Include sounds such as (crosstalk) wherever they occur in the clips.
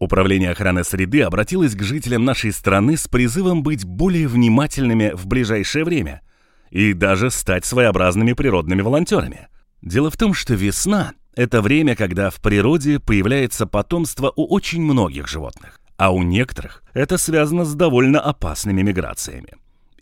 Управление охраны среды обратилось к жителям нашей страны с призывом быть более внимательными в ближайшее время и даже стать своеобразными природными волонтерами. Дело в том, что весна — это время, когда в природе появляется потомство у очень многих животных, а у некоторых это связано с довольно опасными миграциями.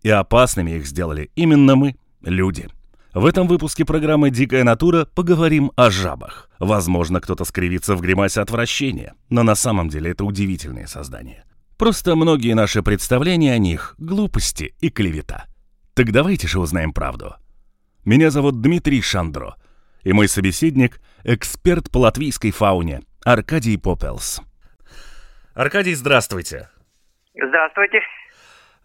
И опасными их сделали именно мы, люди — в этом выпуске программы «Дикая натура» поговорим о жабах. Возможно, кто-то скривится в гримасе отвращения, но на самом деле это удивительные создания. Просто многие наши представления о них — глупости и клевета. Так давайте же узнаем правду. Меня зовут Дмитрий Шандро, и мой собеседник — эксперт по латвийской фауне Аркадий Попелс. Аркадий, здравствуйте. Здравствуйте.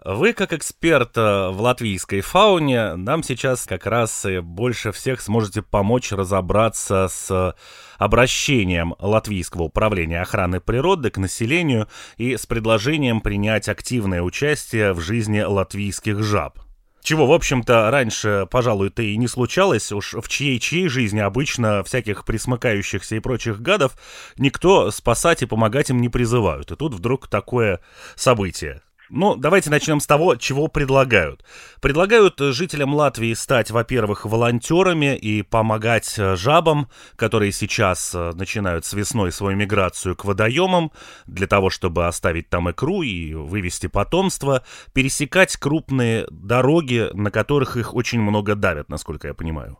Вы, как эксперт э, в латвийской фауне, нам сейчас как раз больше всех сможете помочь разобраться с обращением Латвийского управления охраны природы к населению и с предложением принять активное участие в жизни латвийских жаб. Чего, в общем-то, раньше, пожалуй-то и не случалось, уж в чьей-чьей жизни обычно всяких присмыкающихся и прочих гадов никто спасать и помогать им не призывают. И тут вдруг такое событие. Ну, давайте начнем с того, чего предлагают. Предлагают жителям Латвии стать, во-первых, волонтерами и помогать э, жабам, которые сейчас э, начинают с весной свою миграцию к водоемам, для того, чтобы оставить там икру и вывести потомство, пересекать крупные дороги, на которых их очень много давят, насколько я понимаю.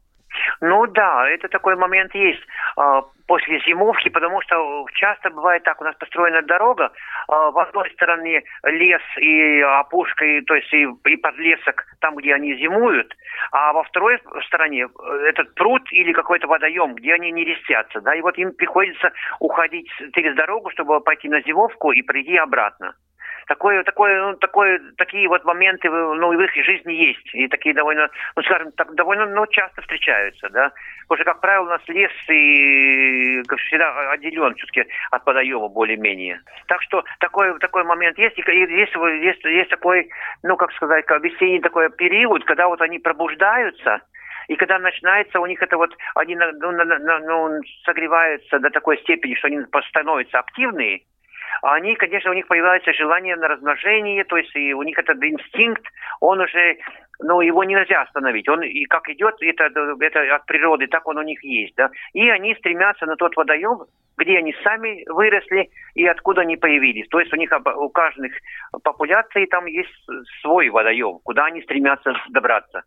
Ну да, это такой момент есть а, после зимовки, потому что часто бывает так, у нас построена дорога, а, в одной стороне лес и опушка, и, то есть и, и подлесок там, где они зимуют, а во второй стороне э, этот пруд или какой-то водоем, где они не рестятся, да, и вот им приходится уходить через дорогу, чтобы пойти на зимовку и прийти обратно такое, такое, ну, такое, такие вот моменты ну, в их жизни есть. И такие довольно, ну, скажем так, довольно ну, часто встречаются, да. Потому что, как правило, у нас лес и, как всегда, отделен все-таки от водоема более-менее. Так что такой, такой момент есть. И есть, есть, есть такой, ну, как сказать, как весенний такой период, когда вот они пробуждаются, и когда начинается у них это вот, они ну, ну, согреваются до такой степени, что они становятся активные, они, конечно, у них появляется желание на размножение, то есть и у них этот инстинкт, он уже, ну, его нельзя остановить. Он и как идет, это, это от природы, так он у них есть, да. И они стремятся на тот водоем, где они сами выросли и откуда они появились. То есть у них у каждых популяций там есть свой водоем, куда они стремятся добраться.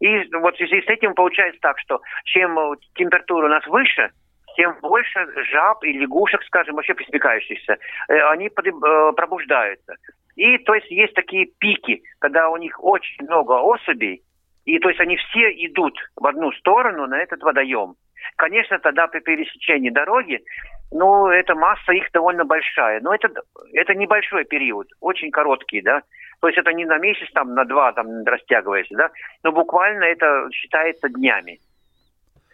И вот в связи с этим получается так, что чем температура у нас выше, тем больше жаб и лягушек, скажем, вообще пресмыкающихся, э, они э, пробуждаются. И то есть есть такие пики, когда у них очень много особей, и то есть они все идут в одну сторону на этот водоем. Конечно, тогда при пересечении дороги, ну, эта масса их довольно большая. Но это, это небольшой период, очень короткий, да. То есть это не на месяц, там, на два, там, растягивается, да. Но буквально это считается днями.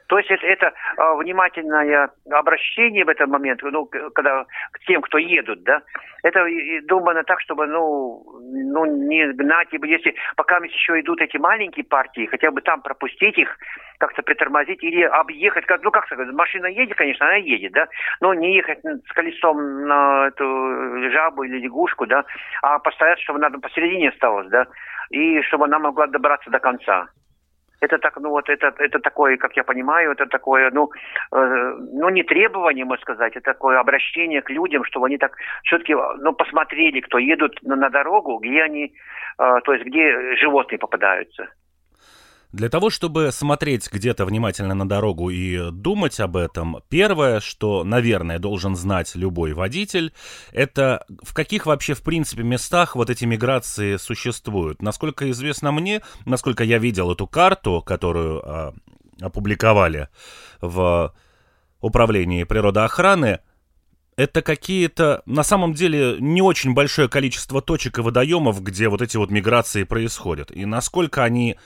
То есть это, это э, внимательное обращение в этот момент, ну, когда к тем, кто едут, да, это думано так, чтобы, ну, ну, не гнать, если пока еще идут эти маленькие партии, хотя бы там пропустить их, как-то притормозить или объехать, как, ну, как сказать, машина едет, конечно, она едет, да, но не ехать с колесом на эту жабу или лягушку, да, а постараться, чтобы она посередине осталась, да, и чтобы она могла добраться до конца это так, ну вот это, это такое, как я понимаю, это такое, ну, э, ну не требование, можно сказать, это такое обращение к людям, чтобы они так все-таки, ну, посмотрели, кто едут на, на дорогу, где они, э, то есть где животные попадаются. Для того, чтобы смотреть где-то внимательно на дорогу и думать об этом, первое, что, наверное, должен знать любой водитель, это в каких вообще, в принципе, местах вот эти миграции существуют. Насколько известно мне, насколько я видел эту карту, которую а, опубликовали в управлении природоохраны, это какие-то, на самом деле, не очень большое количество точек и водоемов, где вот эти вот миграции происходят. И насколько они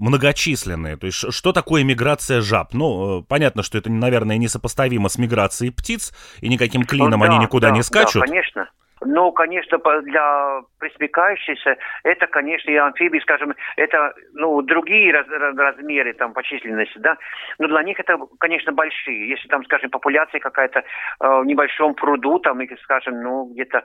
многочисленные. То есть что такое миграция жаб? Ну, э, понятно, что это, наверное, несопоставимо с миграцией птиц, и никаким клином ну, да, они никуда да, не скачут. Да, конечно. Ну, конечно, для пресмыкающихся это, конечно, и амфибии, скажем, это, ну, другие раз, размеры там по численности, да, но для них это, конечно, большие. Если там, скажем, популяция какая-то э, в небольшом пруду, там, скажем, ну, где-то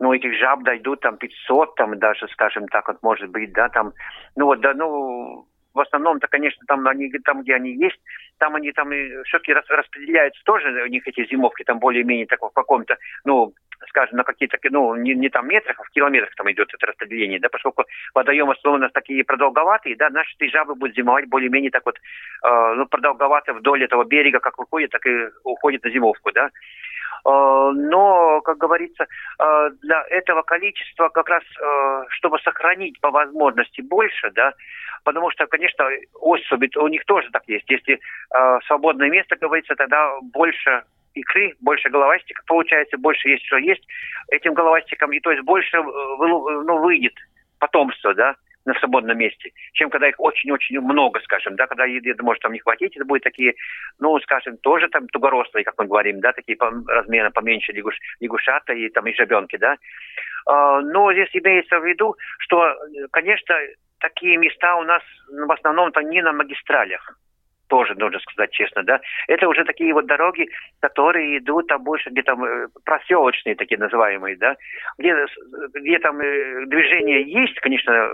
ну, этих жаб дойдут там 500, там даже, скажем так, вот может быть, да, там, ну вот, да, ну, в основном-то, конечно, там они, там, где они есть, там они там все-таки распределяются тоже, у них эти зимовки там более-менее так в каком-то, ну, скажем, на какие-то, ну, не, не там метрах, а в километрах там идет это распределение, да, поскольку водоемы основы у нас такие продолговатые, да, наши эти жабы будут зимовать более-менее так вот, э, ну, продолговато вдоль этого берега, как выходит, так и уходит на зимовку, да. Э, но, как говорится, э, для этого количества как раз, э, чтобы сохранить по возможности больше, да, потому что, конечно, особи, у них тоже так есть. Если свободное место, говорится, тогда больше икры, больше головастиков получается, больше есть что есть этим головастикам, и то есть больше ну, выйдет потомство, да, на свободном месте, чем когда их очень-очень много, скажем, да, когда еды может там не хватить, это будут такие, ну, скажем, тоже там тугорослые, как мы говорим, да, такие по размерно поменьше лягуш, лягушата и там и жабенки, да. А, но здесь имеется в виду, что, конечно, такие места у нас в основном-то не на магистралях тоже нужно сказать честно, да, это уже такие вот дороги, которые идут там больше, где там э, проселочные такие называемые, да, где, где там э, движение есть, конечно,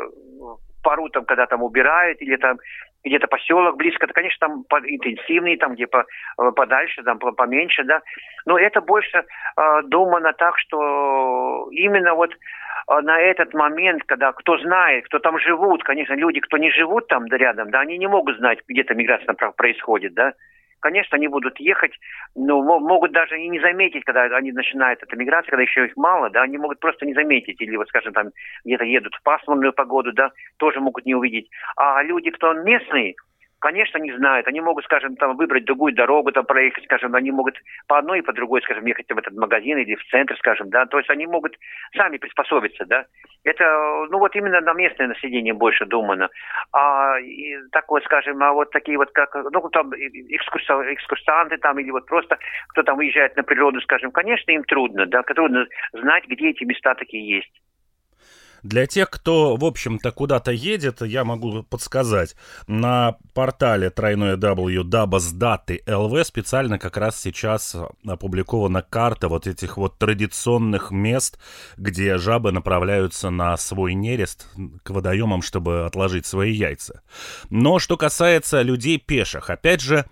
пару там, когда там убирают, или там где-то поселок близко, то, конечно, там интенсивный, там где э, подальше, там поменьше, да. Но это больше э, думано так, что именно вот э, на этот момент, когда кто знает, кто там живут, конечно, люди, кто не живут там да, рядом, да, они не могут знать, где-то миграция происходит, да конечно, они будут ехать, но могут даже и не заметить, когда они начинают эту миграцию, когда еще их мало, да, они могут просто не заметить, или вот, скажем, там где-то едут в пасмурную погоду, да, тоже могут не увидеть. А люди, кто местные, конечно, не знают. Они могут, скажем, там выбрать другую дорогу, там проехать, скажем, они могут по одной и по другой, скажем, ехать в этот магазин или в центр, скажем, да. То есть они могут сами приспособиться, да. Это, ну вот именно на местное население больше думано. А и, так скажем, а вот такие вот, как, ну там экскурсанты там или вот просто кто там выезжает на природу, скажем, конечно, им трудно, да, трудно знать, где эти места такие есть. Для тех, кто, в общем-то, куда-то едет, я могу подсказать. На портале тройное W Дабасдаты ЛВ специально как раз сейчас опубликована карта вот этих вот традиционных мест, где жабы направляются на свой нерест к водоемам, чтобы отложить свои яйца. Но что касается людей пеших, опять же,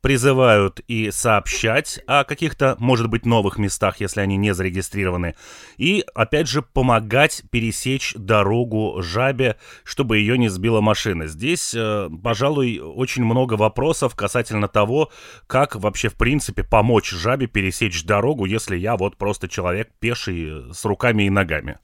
призывают и сообщать о каких-то, может быть, новых местах, если они не зарегистрированы, и, опять же, помогать пересечь дорогу жабе, чтобы ее не сбила машина. Здесь, э, пожалуй, очень много вопросов касательно того, как вообще, в принципе, помочь жабе пересечь дорогу, если я вот просто человек пеший с руками и ногами.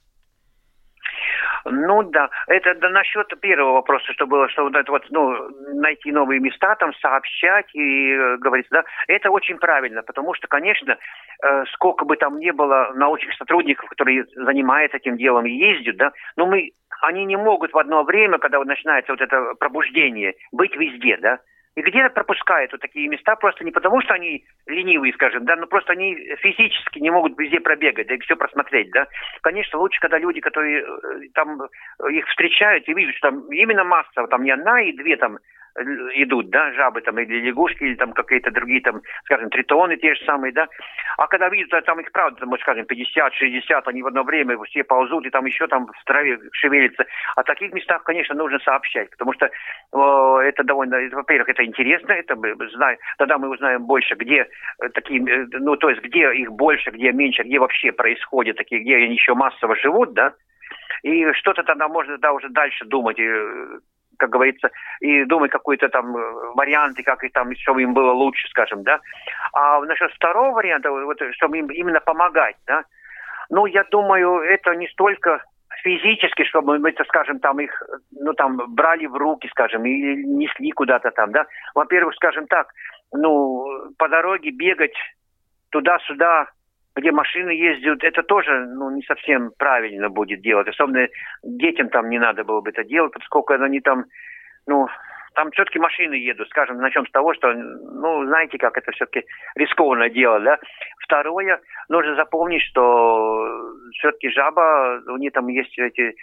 Ну да, это да, насчет первого вопроса, что было, что вот вот, ну, найти новые места, там, сообщать и э, говорить, да, это очень правильно, потому что, конечно, э, сколько бы там ни было научных сотрудников, которые занимаются этим делом и ездят, да, но мы, они не могут в одно время, когда вот начинается вот это пробуждение, быть везде, да, и где-то пропускают вот такие места просто не потому, что они ленивые, скажем, да, но просто они физически не могут везде пробегать, да, и все просмотреть, да. Конечно, лучше, когда люди, которые э, там их встречают и видят, что там именно масса, там не одна и две там идут, да, жабы там или лягушки, или там какие-то другие там, скажем, тритоны те же самые, да. А когда видят, там их правда, там, скажем, 50-60, они в одно время все ползут, и там еще там в траве шевелятся. В таких местах, конечно, нужно сообщать, потому что э, это довольно, во-первых, это интересно, это мы знаем, тогда мы узнаем больше, где э, такие, э, ну, то есть где их больше, где меньше, где вообще происходит такие, где они еще массово живут, да, и что-то тогда можно да, уже дальше думать, как говорится, и думать какой-то там э, варианты, как и там, чтобы им было лучше, скажем, да. А насчет второго варианта, вот, чтобы им именно помогать, да, ну, я думаю, это не столько физически, чтобы мы, скажем, там их, ну, там, брали в руки, скажем, и несли куда-то там, да. Во-первых, скажем так, ну, по дороге бегать туда-сюда, где машины ездят, это тоже ну, не совсем правильно будет делать. Особенно детям там не надо было бы это делать, поскольку они там, ну, там все-таки машины едут, скажем, начнем с того, что, ну, знаете, как это все-таки рискованное дело, да. Второе, нужно запомнить, что все-таки жаба, у нее там есть эти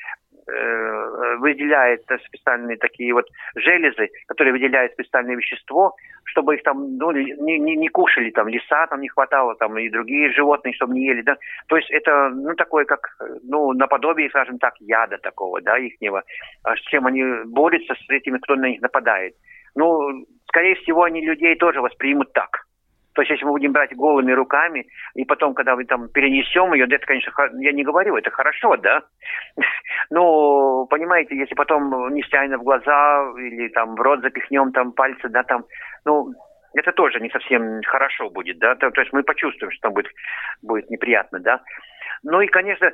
выделяет специальные такие вот железы, которые выделяют специальное вещество, чтобы их там ну, не, не, не кушали, там леса там не хватало, там и другие животные, чтобы не ели, да. То есть это, ну, такое, как, ну, наподобие, скажем так, яда такого, да, ихнего, а с чем они борются с этими, кто на них нападает. Ну, скорее всего, они людей тоже воспримут так. То есть, если мы будем брать голыми руками, и потом, когда мы там перенесем ее, это, конечно, я не говорю, это хорошо, да? (laughs) Но, понимаете, если потом нефтяйно в глаза или там в рот запихнем там пальцы, да, там, ну, это тоже не совсем хорошо будет, да, то, то есть мы почувствуем, что там будет, будет неприятно, да. Ну и, конечно,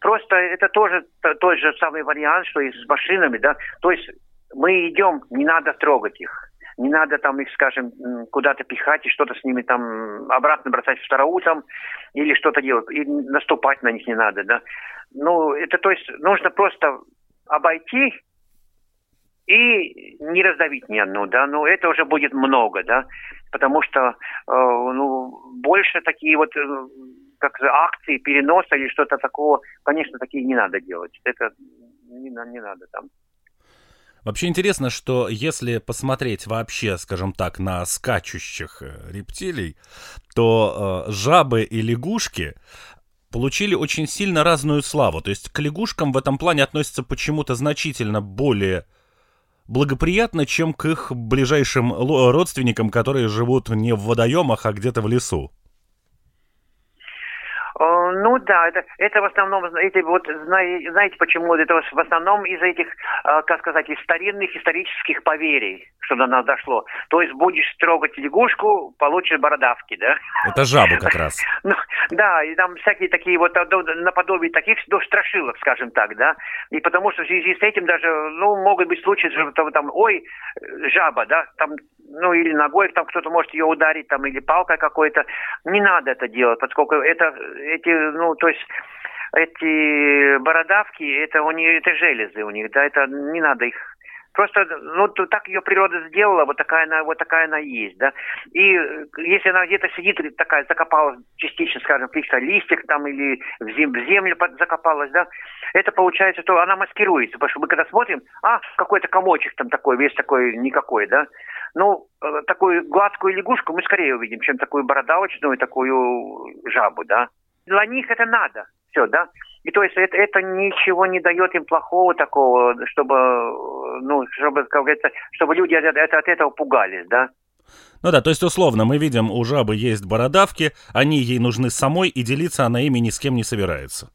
просто это тоже тот же самый вариант, что и с машинами, да, то есть мы идем, не надо трогать их не надо там их, скажем, куда-то пихать и что-то с ними там обратно бросать в староу там или что-то делать, и наступать на них не надо, да. Ну, это то есть нужно просто обойти и не раздавить ни одну, да, но это уже будет много, да, потому что, э, ну, больше такие вот э, как акции переноса или что-то такого, конечно, такие не надо делать, это не, не надо там. Вообще интересно, что если посмотреть вообще, скажем так, на скачущих э, рептилий, то э, жабы и лягушки получили очень сильно разную славу. То есть к лягушкам в этом плане относятся почему-то значительно более благоприятно, чем к их ближайшим родственникам, которые живут не в водоемах, а где-то в лесу. Ну да, это, это в основном, эти вот, знаете почему? Это в основном из этих, э, как сказать, из старинных исторических поверий, что до нас дошло. То есть будешь трогать лягушку, получишь бородавки, да? Это жабу как раз. (laughs) Ну, да, и там всякие такие вот наподобие таких ну, страшилок, скажем так, да. И потому что в связи с этим даже, ну, могут быть случаи, что там, ой, жаба, да, там ну или ногой там кто-то может ее ударить, там, или палкой какой-то. Не надо это делать, поскольку это, эти, ну, то есть эти бородавки, это у них, это железы у них, да, это не надо их Просто, ну, так ее природа сделала, вот такая она, вот такая она есть, да. И если она где-то сидит, такая закопалась частично, скажем, каких-то листьях там или в, зем, в землю закопалась, да, это получается, что она маскируется, потому что мы когда смотрим, а, какой-то комочек там такой, весь такой никакой, да. Ну, э, такую гладкую лягушку мы скорее увидим, чем такую бородавочную, такую жабу, да. Для них это надо, все, да. И то есть это, это ничего не дает им плохого такого, чтобы, ну, чтобы, как говорится, чтобы люди от, от, от этого пугались, да. Ну да, то есть условно мы видим, у жабы есть бородавки, они ей нужны самой, и делиться она ими ни с кем не собирается.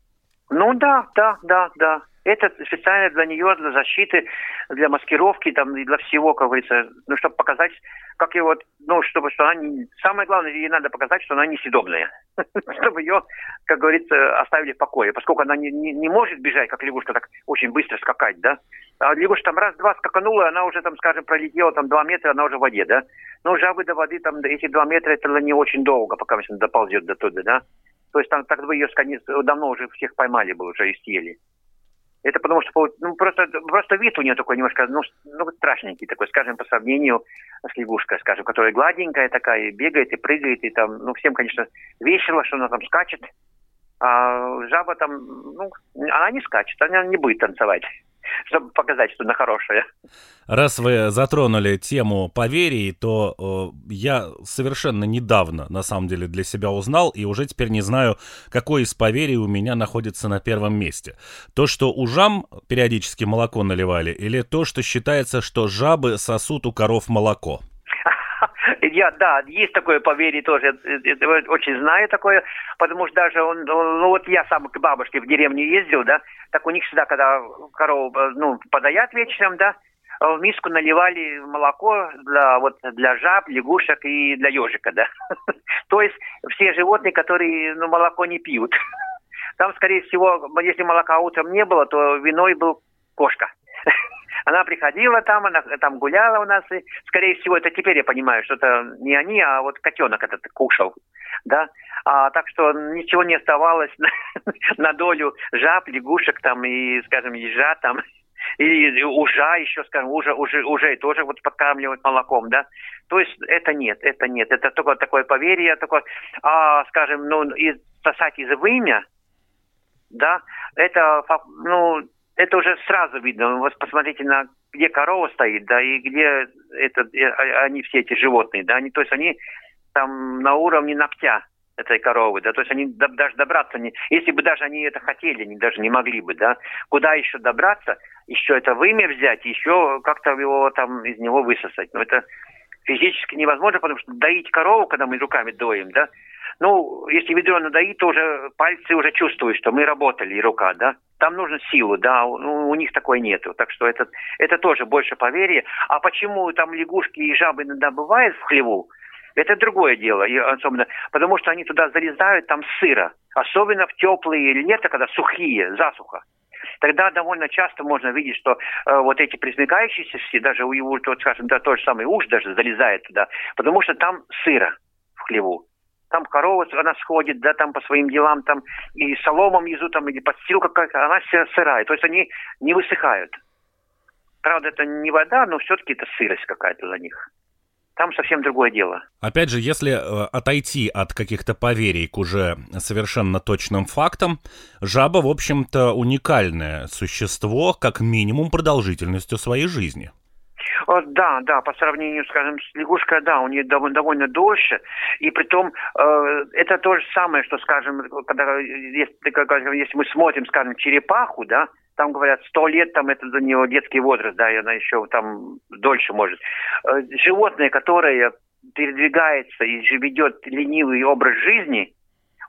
Ну да, да, да, да. Это специально для нее, для защиты, для маскировки, там, и для всего, как говорится, ну, чтобы показать, как ее вот, ну, чтобы, что она, не... самое главное, ей надо показать, что она несъедобная. (laughs) чтобы ее, как говорится, оставили в покое, поскольку она не, не, не может бежать, как лягушка, так очень быстро скакать, да. А лягушка там раз-два скаканула, она уже там, скажем, пролетела там два метра, она уже в воде, да. Но жабы до воды, там, эти два метра, это не очень долго, пока она доползет до туда, да. То есть там так бы ее давно уже всех поймали бы уже и съели. Это потому что ну, просто, просто вид у нее такой немножко, ну, ну, страшненький такой, скажем, по сравнению с лягушкой, скажем, которая гладенькая такая, и бегает, и прыгает, и там, ну, всем, конечно, весело, что она там скачет. А жаба там, ну, она не скачет, она не будет танцевать чтобы показать, что она хорошая. Раз вы затронули тему поверий, то э, я совершенно недавно, на самом деле, для себя узнал, и уже теперь не знаю, какое из поверий у меня находится на первом месте. То, что у жам периодически молоко наливали, или то, что считается, что жабы сосут у коров молоко? Я, да, есть такое поверье тоже, очень знаю такое, потому что даже он, ну вот я сам к бабушке в деревню ездил, да, так у них всегда, когда корову, ну, подоят вечером, да, в миску наливали молоко для, вот, для жаб, лягушек и для ежика, да. (laughs) То есть все животные, которые ну, молоко не пьют. (laughs) Там, скорее всего, если молока утром не было, то виной был кошка. (laughs) Она приходила там, она там гуляла у нас, и, скорее всего, это теперь я понимаю, что это не они, а вот котенок этот кушал, да. А, так что ничего не оставалось на, (laughs) на долю жаб, лягушек там и, скажем, ежа там и ужа еще, скажем, уже, уже, уже тоже вот подкармливают молоком, да. То есть это нет, это нет, это только такое поверье, такое, а, скажем, ну, и сосать из вымя, да, это, ну, это уже сразу видно. Вот посмотрите на где корова стоит, да, и где это, а, они все эти животные, да, они, то есть они там на уровне ногтя этой коровы, да, то есть они даже добраться не, если бы даже они это хотели, они даже не могли бы, да, куда еще добраться, еще это вымя взять, еще как-то его там из него высосать, но это физически невозможно, потому что доить корову, когда мы руками доим, да, ну, если ведро надоит, то уже пальцы уже чувствуют, что мы работали, и рука, да, там нужно силу, да, у, у них такой нету, так что это, это тоже больше поверье. А почему там лягушки и жабы иногда бывают в хлеву, это другое дело, особенно, потому что они туда залезают, там сыро. Особенно в теплые лето, когда сухие, засуха. Тогда довольно часто можно видеть, что э, вот эти пресмыкающиеся все, даже у его, вот, скажем, да, тот же самый уж даже залезает туда, потому что там сыро в хлеву. Там корова, она сходит, да, там по своим делам, там и соломом внизу, там, или подстилка какая-то, она вся сырая. То есть они не высыхают. Правда, это не вода, но все-таки это сырость какая-то за них там совсем другое дело. Опять же, если э, отойти от каких-то поверий к уже совершенно точным фактам, жаба, в общем-то, уникальное существо, как минимум продолжительностью своей жизни. Да, да, по сравнению, скажем, с лягушкой, да, у нее довольно, довольно дольше, и при том э, это то же самое, что, скажем, когда, если, если мы смотрим, скажем, черепаху, да, там говорят, сто лет, там это для него детский возраст, да, и она еще там дольше может. Э, животное, которое передвигается и ведет ленивый образ жизни,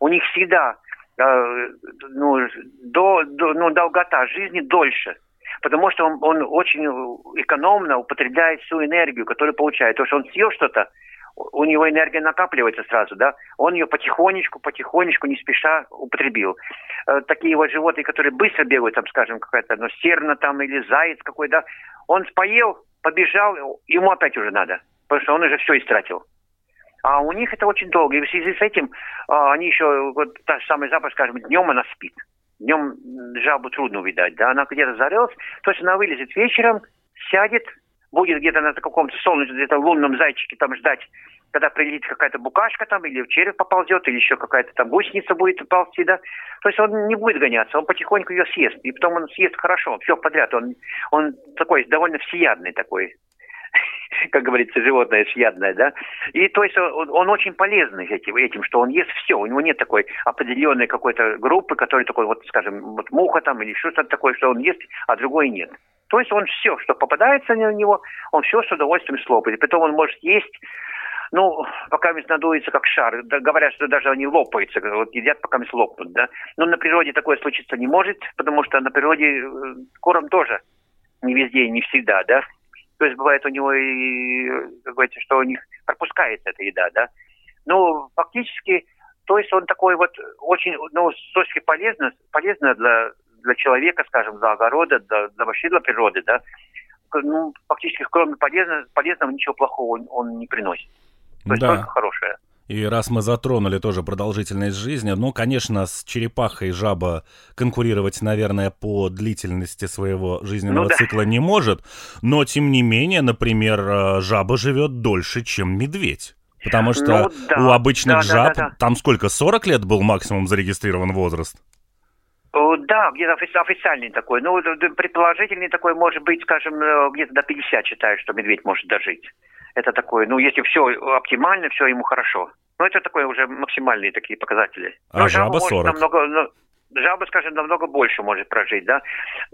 у них всегда э, ну, до, до, ну, долгота жизни дольше. Потому что он, он очень экономно употребляет всю энергию, которую получает. То, что он съел что-то, у него энергия накапливается сразу, да, он ее потихонечку, потихонечку, не спеша употребил. Э, такие вот животные, которые быстро бегают, там, скажем, какая-то, ну, серна там или заяц какой, да, он поел, побежал, ему опять уже надо, потому что он уже все истратил. А у них это очень долго. И в связи с этим а, они еще, вот та же самая запах, скажем, днем она спит. Днем жабу трудно увидать, да, она где-то зарылась, то есть она вылезет вечером, сядет, будет где-то на каком-то солнечном, где-то лунном зайчике там ждать, когда прилетит какая-то букашка там, или в череп поползет, или еще какая-то там гусеница будет ползти, да. То есть он не будет гоняться, он потихоньку ее съест. И потом он съест хорошо, все подряд. Он, он такой довольно всеядный такой, как говорится, животное всеядное, да. И то есть он, он очень полезный этим, этим, что он ест все. У него нет такой определенной какой-то группы, которая такой, вот, скажем, вот муха там или что-то такое, что он ест, а другой нет. То есть он все, что попадается на него, он все с удовольствием слопает. Потом он может есть ну, пока надуется как шар. Да, говорят, что даже они лопаются, вот едят, пока лопнут, да. Но на природе такое случиться не может, потому что на природе э, корм тоже не везде и не всегда, да. То есть бывает у него и, как говорится, что у них пропускается эта еда, да. Ну, фактически, то есть он такой вот очень, ну, с точки полезно, полезно для для человека, скажем, для огорода, для, для вообще для природы, да, ну, фактически, кроме полезного, полезного ничего плохого он, он не приносит. То есть да. только хорошее. И раз мы затронули тоже продолжительность жизни, ну, конечно, с черепахой жаба конкурировать, наверное, по длительности своего жизненного ну, да. цикла не может, но, тем не менее, например, э, жаба живет дольше, чем медведь. Потому что ну, да. у обычных да, жаб да, да, да. там сколько, 40 лет был максимум зарегистрирован возраст? Да, где-то официальный такой. Ну, предположительный такой может быть, скажем, э, где-то до 50 считают, что медведь может дожить. Это такое, ну, если все оптимально, все ему хорошо. Ну, это такое уже максимальные такие показатели. А Но жаба 40? Намного, ну, жаба, скажем, намного больше может прожить, да.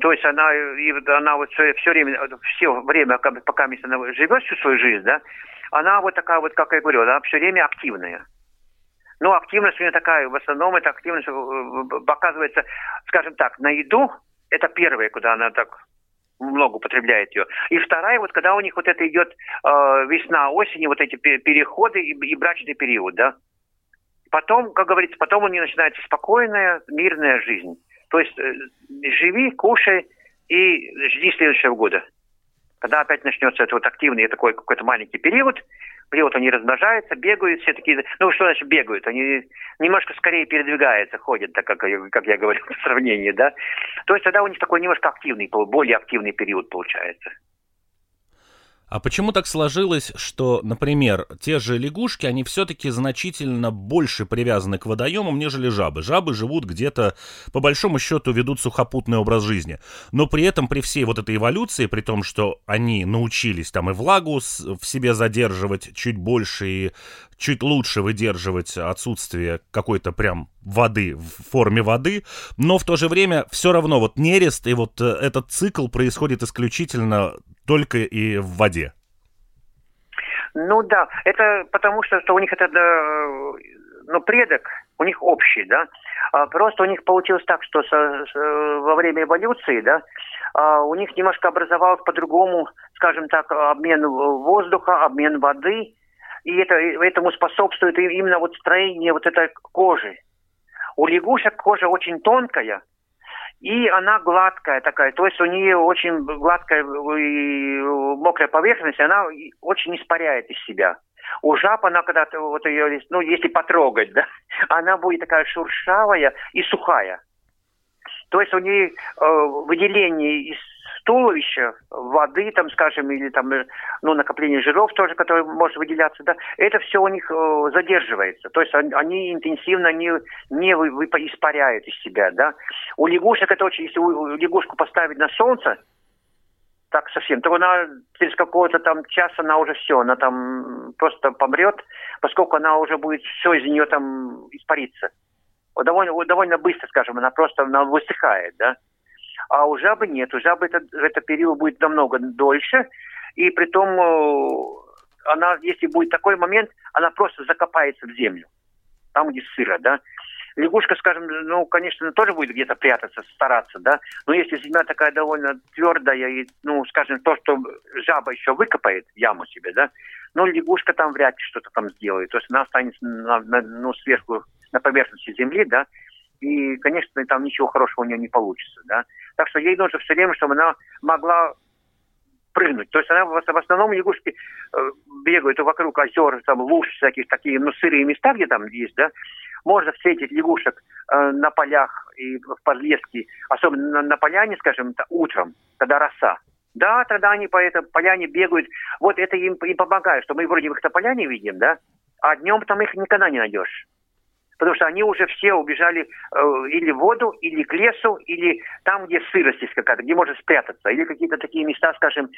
То есть она, и она вот все, все время, все время, пока она живет всю свою жизнь, да, она вот такая вот, как я говорю, она все время активная. Ну, активность у нее такая, в основном эта активность э, показывается, скажем так, на еду, это первое, куда она так много употребляет ее. И вторая, вот когда у них вот это идет э, весна, осень, вот эти переходы и, и брачный период, да. Потом, как говорится, потом у нее начинается спокойная, мирная жизнь. То есть э, живи, кушай и жди следующего года. Когда опять начнется это вот активный такой какой-то маленький период, период они размножаются, бегают, все такие, ну что значит бегают, они немножко скорее передвигаются, ходят, так как, как я говорил (laughs) в сравнении, да. То есть тогда у них такой немножко активный, более активный период получается. А почему так сложилось, что, например, те же лягушки, они все-таки значительно больше привязаны к водоемам, нежели жабы? Жабы живут где-то, по большому счету, ведут сухопутный образ жизни. Но при этом, при всей вот этой эволюции, при том, что они научились там и влагу в себе задерживать чуть больше и чуть лучше выдерживать отсутствие какой-то прям воды в форме воды, но в то же время все равно вот нерест и вот э, этот цикл происходит исключительно только и в воде. Ну да, это потому что, что у них это, ну, предок, у них общий, да. А просто у них получилось так, что со, со, во время эволюции, да, а у них немножко образовался по-другому, скажем так, обмен воздуха, обмен воды, и это, этому способствует именно вот строение вот этой кожи. У лягушек кожа очень тонкая, и она гладкая такая, то есть у нее очень гладкая и мокрая поверхность, она очень испаряет из себя. У жаб она когда-то, вот ее, ну, если потрогать, да, (laughs) она будет такая шуршавая и сухая. То есть у нее э, выделение из туловища, воды, там, скажем, или там, э, ну, накопление жиров тоже, которое может выделяться, да, это все у них э, задерживается. То есть они, интенсивно не, не вы, вы, испаряют из себя, да. У лягушек это очень, если у, лягушку поставить на солнце, так совсем, то она через какого-то там час она уже все, она там просто помрет, поскольку она уже будет все из нее там испариться. Довольно, довольно быстро, скажем, она просто она высыхает, да. А у жабы нет. У жабы это, это период будет намного дольше. И при том, э, она, если будет такой момент, она просто закопается в землю. Там, где сыро, да. Лягушка, скажем, ну, конечно, тоже будет где-то прятаться, стараться, да. Но если земля такая довольно твердая, и, ну, скажем, то, что жаба еще выкопает яму себе, да, но лягушка там вряд ли что-то там сделает. То есть она останется на, на, ну, сверху, на поверхности земли, да, и, конечно, там ничего хорошего у нее не получится, да. Так что ей нужно все время, чтобы она могла прыгнуть. То есть она в основном лягушки э, бегают вокруг озер, там луж всяких такие, ну, сырые места, где там есть, да. Можно встретить лягушек э, на полях и в подлеске, особенно на, на поляне, скажем, утром, когда роса. Да, тогда они по этой поляне бегают. Вот это им, им помогает, что мы вроде их на поляне видим, да, а днем там их никогда не найдешь потому что они уже все убежали э, или в воду, или к лесу, или там, где сырость есть какая-то, где можно спрятаться, или какие-то такие места, скажем,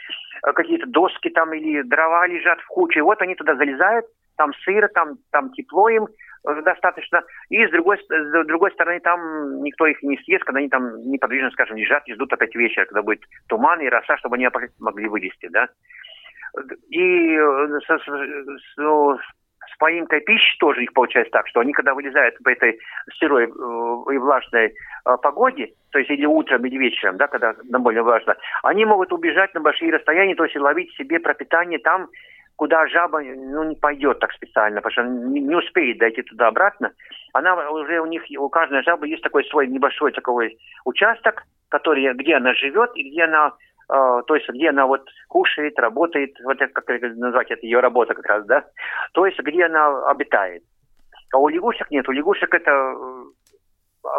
э, какие-то доски там или дрова лежат в куче. Вот они туда залезают, там сыро, там, там тепло им э, достаточно, и с другой, с другой стороны там никто их не съест, когда они там неподвижно, скажем, лежат и ждут опять вечера, когда будет туман и роса, чтобы они могли вылезти, да. И э, ну, поимкой пищи тоже их получается так, что они, когда вылезают по этой сырой э, и влажной э, погоде, то есть или утром, или вечером, да, когда нам более влажно, они могут убежать на большие расстояния, то есть ловить себе пропитание там, куда жаба ну, не пойдет так специально, потому что не, не успеет дойти туда-обратно. Она уже у них, у каждой жабы есть такой свой небольшой такой участок, который, где она живет и где она то есть где она вот кушает, работает, вот это, как назвать, это ее работа как раз, да, то есть где она обитает. А у лягушек нет, у лягушек это,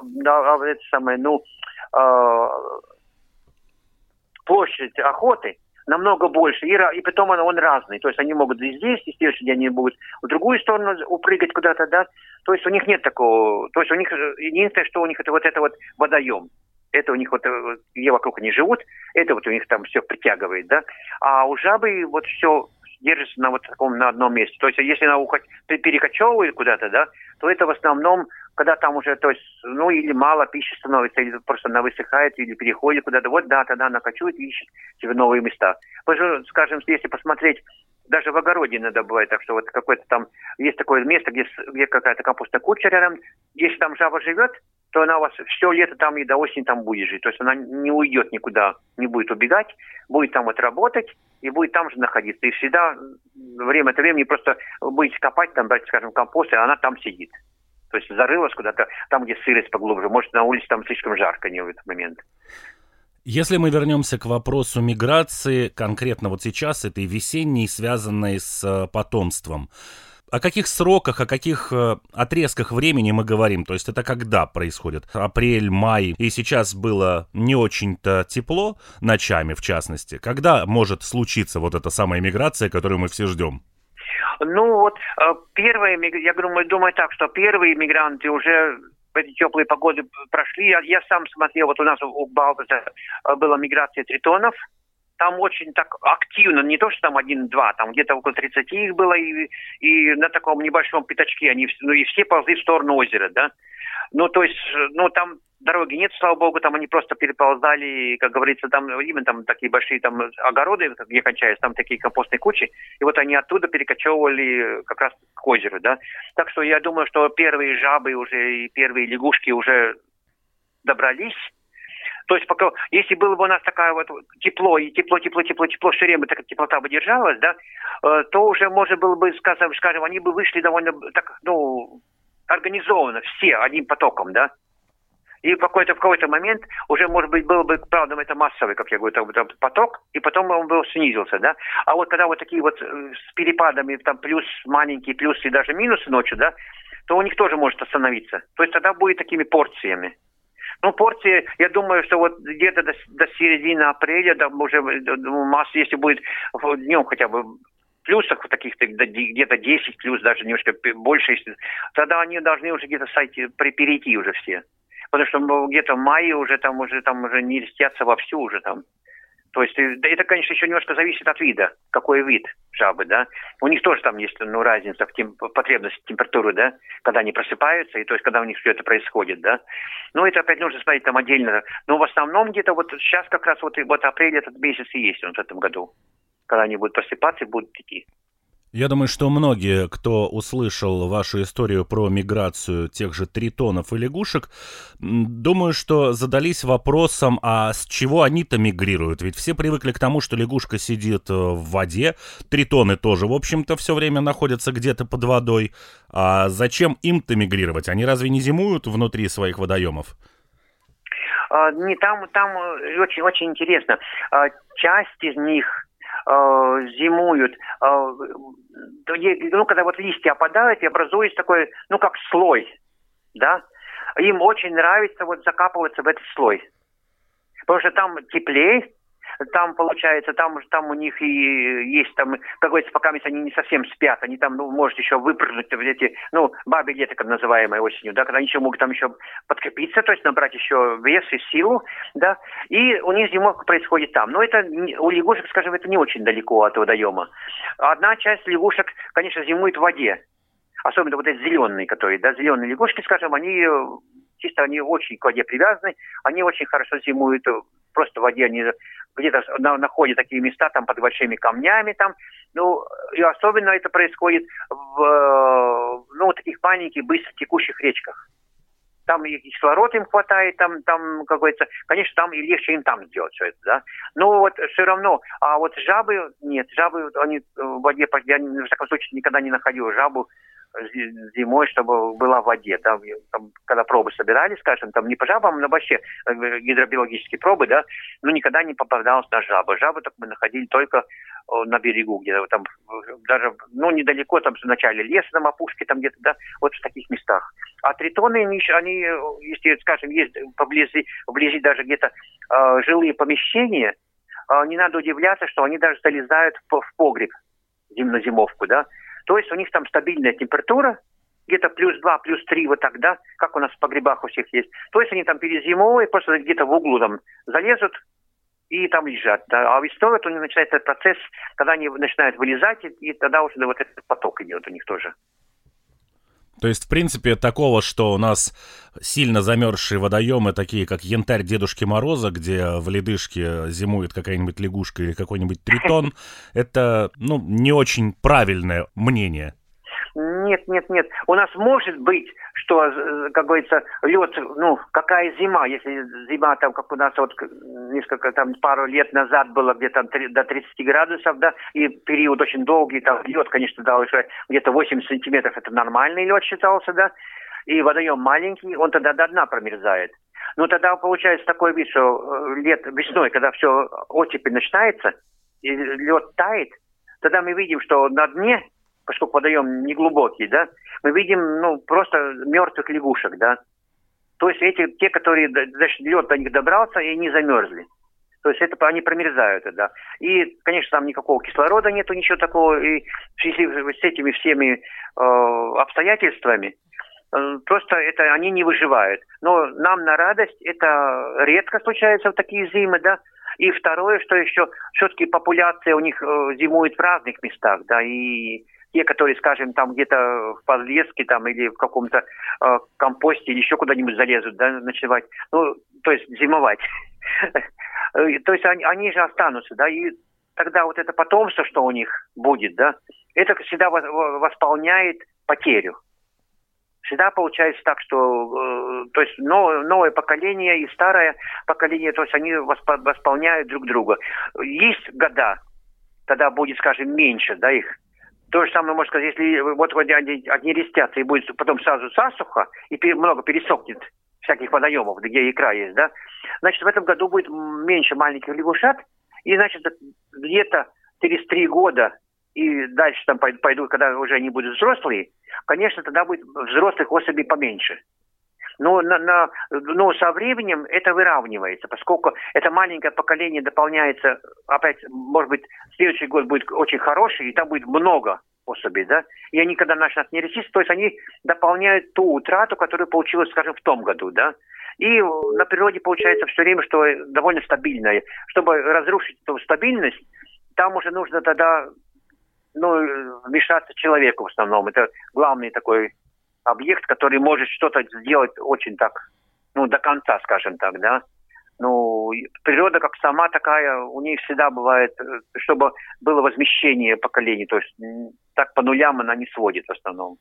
да, это самое, ну, э, площадь охоты намного больше, и, и потом он, он разный, то есть они могут и здесь, и следующий день они будут в другую сторону упрыгать куда-то, да, то есть у них нет такого, то есть у них единственное, что у них это вот это вот водоем, это у них вот, э, где вокруг они живут, это вот у них там все притягивает, да. А у жабы вот все держится на вот таком, на одном месте. То есть, если она уход, перекочевывает куда-то, да, то это в основном, когда там уже, то есть, ну, или мало пищи становится, или просто она высыхает, или переходит куда-то, вот, да, тогда она кочует и ищет себе новые места. Потому что, скажем, если посмотреть даже в огороде иногда бывает так, что вот какое-то там есть такое место, где, где какая-то капуста куча рядом, если там жаба живет, то она у вас все лето там и до осени там будет жить. То есть она не уйдет никуда, не будет убегать, будет там вот работать и будет там же находиться. И всегда время от времени просто будете копать, там брать, скажем, компост, и она там сидит. То есть зарылась куда-то, там, где сырость поглубже. Может, на улице там слишком жарко не в этот момент. Если мы вернемся к вопросу миграции, конкретно вот сейчас, этой весенней, связанной с э, потомством, о каких сроках, о каких э, отрезках времени мы говорим? То есть это когда происходит? Апрель, май, и сейчас было не очень-то тепло, ночами в частности. Когда может случиться вот эта самая миграция, которую мы все ждем? Ну вот, э, первые, я думаю, думаю так, что первые мигранты уже в эти теплые погоды прошли. Я, я сам смотрел, вот у нас у Балбаза э, была миграция тритонов, там очень так активно, не то, что там один-два, там где-то около 30 их было, и, и на таком небольшом пятачке они, ну и все ползли в сторону озера, да. Ну, то есть, ну, там дороги нет, слава богу, там они просто переползали, как говорится, там именно там такие большие там огороды, где кончаются, там такие компостные кучи, и вот они оттуда перекочевывали как раз к озеру, да. Так что я думаю, что первые жабы уже и первые лягушки уже добрались, то есть пока, если было бы у нас такая вот тепло, и тепло, тепло, тепло, тепло, все время такая теплота бы держалась, да, э, то уже можно было бы, скажем, скажем, они бы вышли довольно так, ну, организованно, все, одним потоком, да. И в какой-то, в какой-то момент уже, может быть, было бы, правда, это массовый, как я говорю, там, поток, и потом он бы снизился, да. А вот когда вот такие вот э, с перепадами, там, плюс маленькие, плюс и даже минусы ночью, да, то у них тоже может остановиться. То есть тогда будет такими порциями. Ну, порции, я думаю, что вот где-то до, до середины апреля, да, уже ну, масса, если будет днем хотя бы плюсах таких-то где-то 10 плюс, даже немножко больше, если, тогда они должны уже где-то сойти, перейти уже все. Потому что где-то в мае уже там уже там уже не листятся вовсю уже там. То есть э, это, конечно, еще немножко зависит от вида, какой вид жабы, да. У них тоже там есть ну, разница в тем, потребности температуры, да, когда они просыпаются, и то есть когда у них все это происходит, да. Но это опять нужно смотреть там отдельно. Но в основном где-то вот сейчас как раз вот, вот апрель этот месяц и есть он в этом году. Когда они будут просыпаться и будут идти. Я думаю, что многие, кто услышал вашу историю про миграцию тех же тритонов и лягушек, думаю, что задались вопросом, а с чего они-то мигрируют? Ведь все привыкли к тому, что лягушка сидит э, в воде, тритоны тоже, в общем-то, все время находятся где-то под водой. А зачем им-то мигрировать? Они разве не зимуют внутри своих водоемов? А, не, там, там э, очень, очень интересно. А, часть из них э, зимуют, э, ну, когда вот листья опадают, и образуется такой, ну, как слой, да, им очень нравится вот закапываться в этот слой. Потому что там теплее, там, получается, там, там у них и есть там, как говорится, пока они не совсем спят, они там, ну, может еще выпрыгнуть в эти, ну, бабе лето, как называемое осенью, да, когда они еще могут там еще подкрепиться, то есть набрать еще вес и силу, да, и у них зимовка происходит там. Но это у лягушек, скажем, это не очень далеко от водоема. Одна часть лягушек, конечно, зимует в воде, особенно вот эти зеленые, которые, да, зеленые лягушки, скажем, они чисто они очень к воде привязаны, они очень хорошо зимуют просто в воде, они где-то на, находят такие места там под большими камнями там, ну, и особенно это происходит в, ну, таких маленьких, быстро текущих речках. Там и кислород им хватает, там, там, как говорится, конечно, там и легче им там сделать все это, да. Но вот все равно, а вот жабы, нет, жабы, они в воде, я, в таком случае, никогда не находил жабу, зимой, чтобы была в воде. Там, там, когда пробы собирали, скажем, там не по жабам, но вообще э, гидробиологические пробы, да, но никогда не попадалось на жабы. Жабы так мы находили только на берегу, где-то там, даже, ну, недалеко, там, в начале леса, на опушке, там где-то, да, вот в таких местах. А тритоны, они если, скажем, есть поблизи, вблизи даже где-то э, жилые помещения, э, не надо удивляться, что они даже залезают в, в погреб зим на зимовку, да, то есть у них там стабильная температура, где-то плюс 2, плюс 3 вот тогда, как у нас в погребах у всех есть. То есть они там перезимовывают, просто где-то в углу там залезут и там лежат. А весной вот у них начинается процесс, когда они начинают вылезать, и, и тогда уже вот этот поток идет у них тоже. То есть, в принципе, такого, что у нас сильно замерзшие водоемы, такие как янтарь Дедушки Мороза, где в ледышке зимует какая-нибудь лягушка или какой-нибудь тритон, это, ну, не очень правильное мнение. Нет, нет, нет. У нас может быть, что, э, как говорится, лед, ну, какая зима, если зима там, как у нас вот несколько, там, пару лет назад было где-то до 30 градусов, да, и период очень долгий, там, лед, конечно, дал уже где-то 8 сантиметров, это нормальный лед считался, да, и водоем маленький, он тогда до дна промерзает. Но тогда получается такой вид, что э, лет весной, когда все оттепель начинается, и лед тает, тогда мы видим, что на дне, поскольку водоем неглубокий, да, мы видим, ну, просто мертвых лягушек, да. То есть эти, те, которые, значит, лед до них добрался и не замерзли. То есть это они промерзают, да. И, конечно, там никакого кислорода нету, ничего такого. И в связи с этими всеми э, обстоятельствами э, просто это они не выживают. Но нам на радость это редко случается в такие зимы, да. И второе, что еще, все-таки популяция у них э, зимует в разных местах, да, и те, которые, скажем, там где-то в подлеске там или в каком-то э, компосте или еще куда-нибудь залезут, да, ночевать, ну, то есть зимовать. (laughs) То есть они, они же останутся, да, и тогда вот это потомство, что у них будет, да, это всегда восполняет потерю. Всегда получается так, что э, то есть новое, новое поколение и старое поколение, то есть они восполняют друг друга. Есть года, тогда будет, скажем, меньше, да, их. То же самое можно сказать, если вот они, они рестятся и будет потом сразу засуха, и много пересохнет всяких водоемов, где икра есть, да, значит, в этом году будет меньше маленьких лягушат, и, значит, где-то через три года и дальше там пойдут, когда уже они будут взрослые, конечно, тогда будет взрослых особей поменьше. Но, на, на, но со временем это выравнивается, поскольку это маленькое поколение дополняется, опять, может быть, следующий год будет очень хороший, и там будет много особей, да, и они, когда начнут нереститься, то есть они дополняют ту утрату, которая получилась, скажем, в том году, да, и на природе получается все время, что довольно стабильное. Чтобы разрушить эту стабильность, там уже нужно тогда ну, вмешаться человеку в основном. Это главный такой объект, который может что-то сделать очень так, ну, до конца, скажем так, да. Ну, природа как сама такая, у нее всегда бывает, э, чтобы было возмещение поколений, то есть так по нулям она не сводит в основном.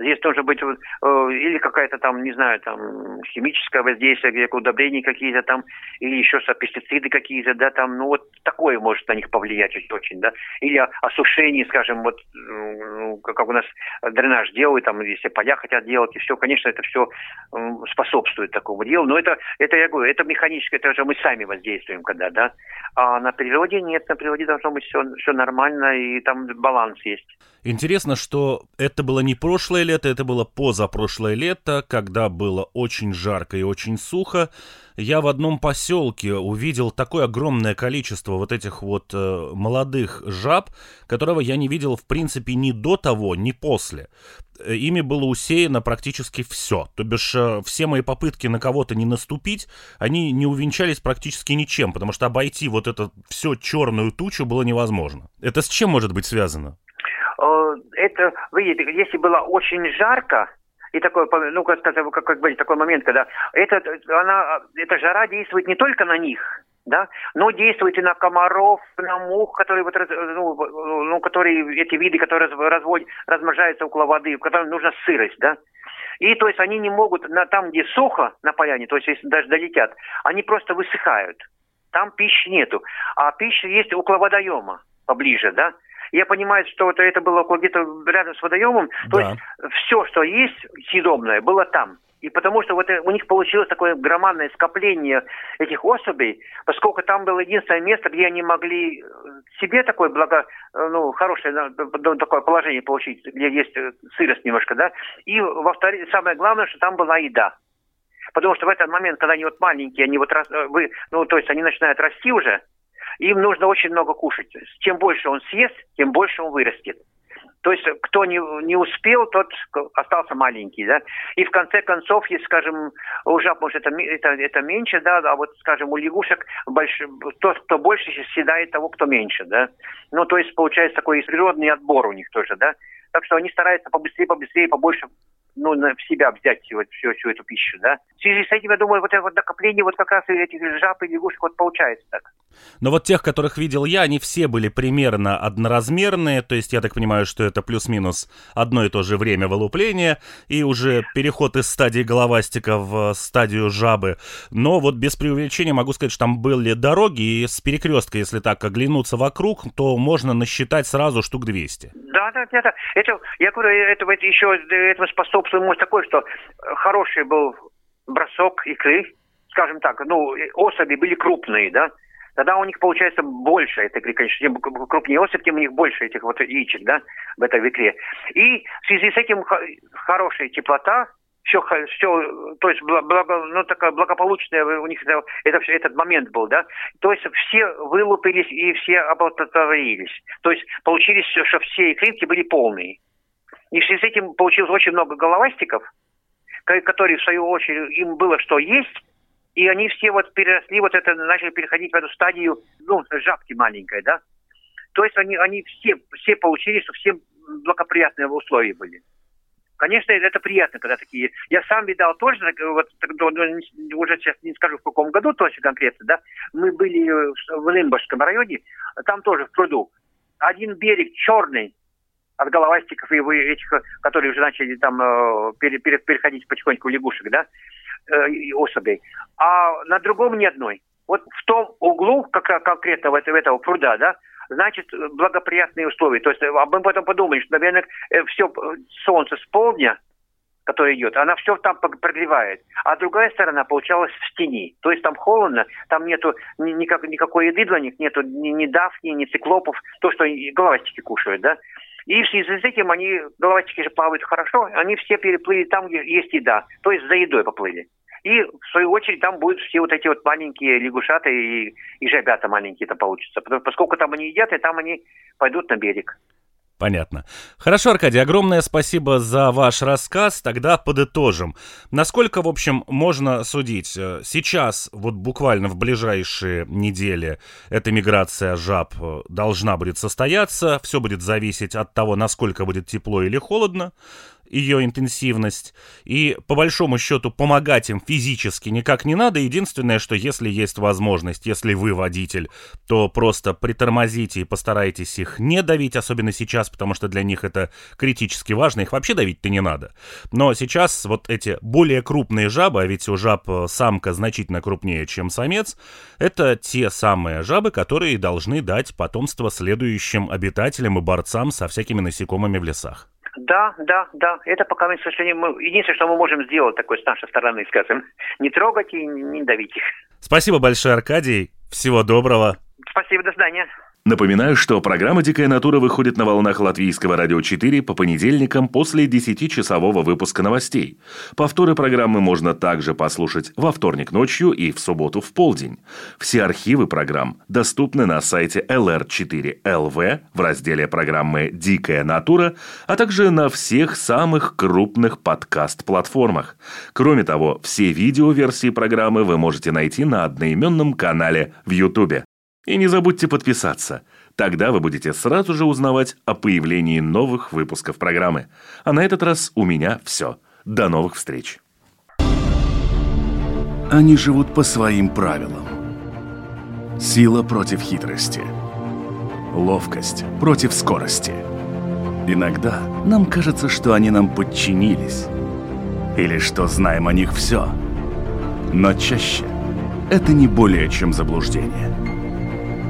Здесь тоже быть э, или какая-то там, не знаю, там химическое воздействие, где удобрения какие-то там, или еще пестициды какие-то, да, там, ну вот такое может на них повлиять очень, да. Или осушение, скажем, вот ну, как у нас дренаж делают, там, если поля хотят делать, и все, конечно, это все способствует такому делу. Но это, это я говорю, это механическое, это же мы сами воздействуем, когда, да. А на природе нет, на природе должно быть все, все нормально, и там баланс есть. Интересно, что это было не прошлое лето, это было позапрошлое лето, когда было очень жарко и очень сухо. Я в одном поселке увидел такое огромное количество вот этих вот э, молодых жаб, которого я не видел в принципе ни до того, ни после. Э, ими было усеяно практически все. То бишь э, все мои попытки на кого-то не наступить, они не увенчались практически ничем, потому что обойти вот эту всю черную тучу было невозможно. Это с чем может быть связано? Э, это, видите, если было очень жарко, и такой, ну, как как, как бы такой момент, когда это, она, эта жара действует не только на них, да, но действует и на комаров, на мух, которые вот, ну, ну, которые, эти виды, которые разводят, размножаются около воды, в которым нужна сырость, да. И то есть они не могут, на, там, где сухо на поляне, то есть если даже долетят, они просто высыхают. Там пищи нету. А пища есть около водоема поближе, да. Я понимаю, что это, это было где-то рядом с водоемом. То да. есть все, что есть съедобное, было там. И потому что вот у них получилось такое громадное скопление этих особей, поскольку там было единственное место, где они могли себе такое благо, ну, хорошее такое положение получить, где есть сырость немножко, да. И во-вторых, самое главное, что там была еда. Потому что в этот момент, когда они вот маленькие, они вот, вы, ну, то есть они начинают расти уже, им нужно очень много кушать. Чем больше он съест, тем больше он вырастет. То есть кто не, не успел, тот остался маленький, да. И в конце концов, если, скажем, у жаб, может, это, это, это меньше, да, а вот, скажем, у лягушек больше, тот, кто больше съедает того, кто меньше, да. Ну, то есть получается такой природный отбор у них тоже, да. Так что они стараются побыстрее, побыстрее, побольше ну, на себя взять вот всю, всю эту пищу, да. В связи с этим, я думаю, вот это вот накопление вот как раз этих жаб и лягушек вот получается так. Но вот тех, которых видел я, они все были примерно одноразмерные, то есть я так понимаю, что это плюс-минус одно и то же время вылупления, и уже переход из стадии головастика в стадию жабы. Но вот без преувеличения могу сказать, что там были дороги, и с перекрестка, если так оглянуться вокруг, то можно насчитать сразу штук 200. Да, да, это, это я говорю, это, это еще этому способствует может такое, что хороший был бросок икры, скажем так, ну, особи были крупные, да, тогда у них получается больше этой икры, конечно, чем крупнее особь, тем у них больше этих вот яичек, да, в этой икре. И в связи с этим хорошая теплота, все, все, то есть благо, ну, такая благополучная у них это, это все, этот момент был, да. То есть все вылупились и все оплодотворились. То есть получились, что все икринки были полные. И в связи с этим получилось очень много головастиков, которые, в свою очередь, им было что есть, и они все вот переросли, вот это, начали переходить в эту стадию, ну, жабки маленькой, да. То есть они, они все, все получили, что всем благоприятные условия были. Конечно, это приятно, когда такие... Я сам видал тоже, вот, уже сейчас не скажу в каком году точно конкретно, да, мы были в Лимбашском районе, там тоже в пруду. Один берег черный, от головастиков и этих, которые уже начали там э, переходить потихоньку лягушек, да, э, особей. А на другом ни одной. Вот в том углу, как конкретно в этого, этого пруда, да, значит, благоприятные условия. То есть а мы потом подумали, что, наверное, э, все солнце с полдня, которое идет, она все там прогревает. А другая сторона получалась в тени. То есть там холодно, там нету никак, никакой еды для них, нету ни, ни дафни, ни циклопов, то, что головастики кушают, да. И в связи с этим они, головастики же плавают хорошо, они все переплыли там, где есть еда, то есть за едой поплыли. И, в свою очередь, там будут все вот эти вот маленькие лягушаты и, и жабята маленькие-то получится. Потому, поскольку там они едят, и там они пойдут на берег. Понятно. Хорошо, Аркадий, огромное спасибо за ваш рассказ. Тогда подытожим. Насколько, в общем, можно судить? Э, сейчас, вот буквально в ближайшие недели, эта миграция жаб э, должна будет состояться. Все будет зависеть от того, насколько будет тепло или холодно ее интенсивность, и по большому счету помогать им физически никак не надо. Единственное, что если есть возможность, если вы водитель, то просто притормозите и постарайтесь их не давить, особенно сейчас, потому что для них это критически важно, их вообще давить-то не надо. Но сейчас вот эти более крупные жабы, а ведь у жаб э, самка значительно крупнее, чем самец, это те самые жабы, которые должны дать потомство следующим обитателям и борцам со всякими насекомыми в лесах. Да, да, да. Это пока, к сожалению, мы, единственное, что мы можем сделать такое с нашей стороны, скажем, не трогать и не давить их. Спасибо большое, Аркадий. Всего доброго. Спасибо, до свидания. Напоминаю, что программа «Дикая натура» выходит на волнах Латвийского радио 4 по понедельникам после 10-часового выпуска новостей. Повторы программы можно также послушать во вторник ночью и в субботу в полдень. Все архивы программ доступны на сайте lr4lv в разделе программы «Дикая натура», а также на всех самых крупных подкаст-платформах. Кроме того, все видеоверсии программы вы можете найти на одноименном канале в YouTube. И не забудьте подписаться. Тогда вы будете сразу же узнавать о появлении новых выпусков программы. А на этот раз у меня все. До новых встреч. Они живут по своим правилам. Сила против хитрости. Ловкость против скорости. Иногда нам кажется, что они нам подчинились. Или что знаем о них все. Но чаще это не более чем заблуждение –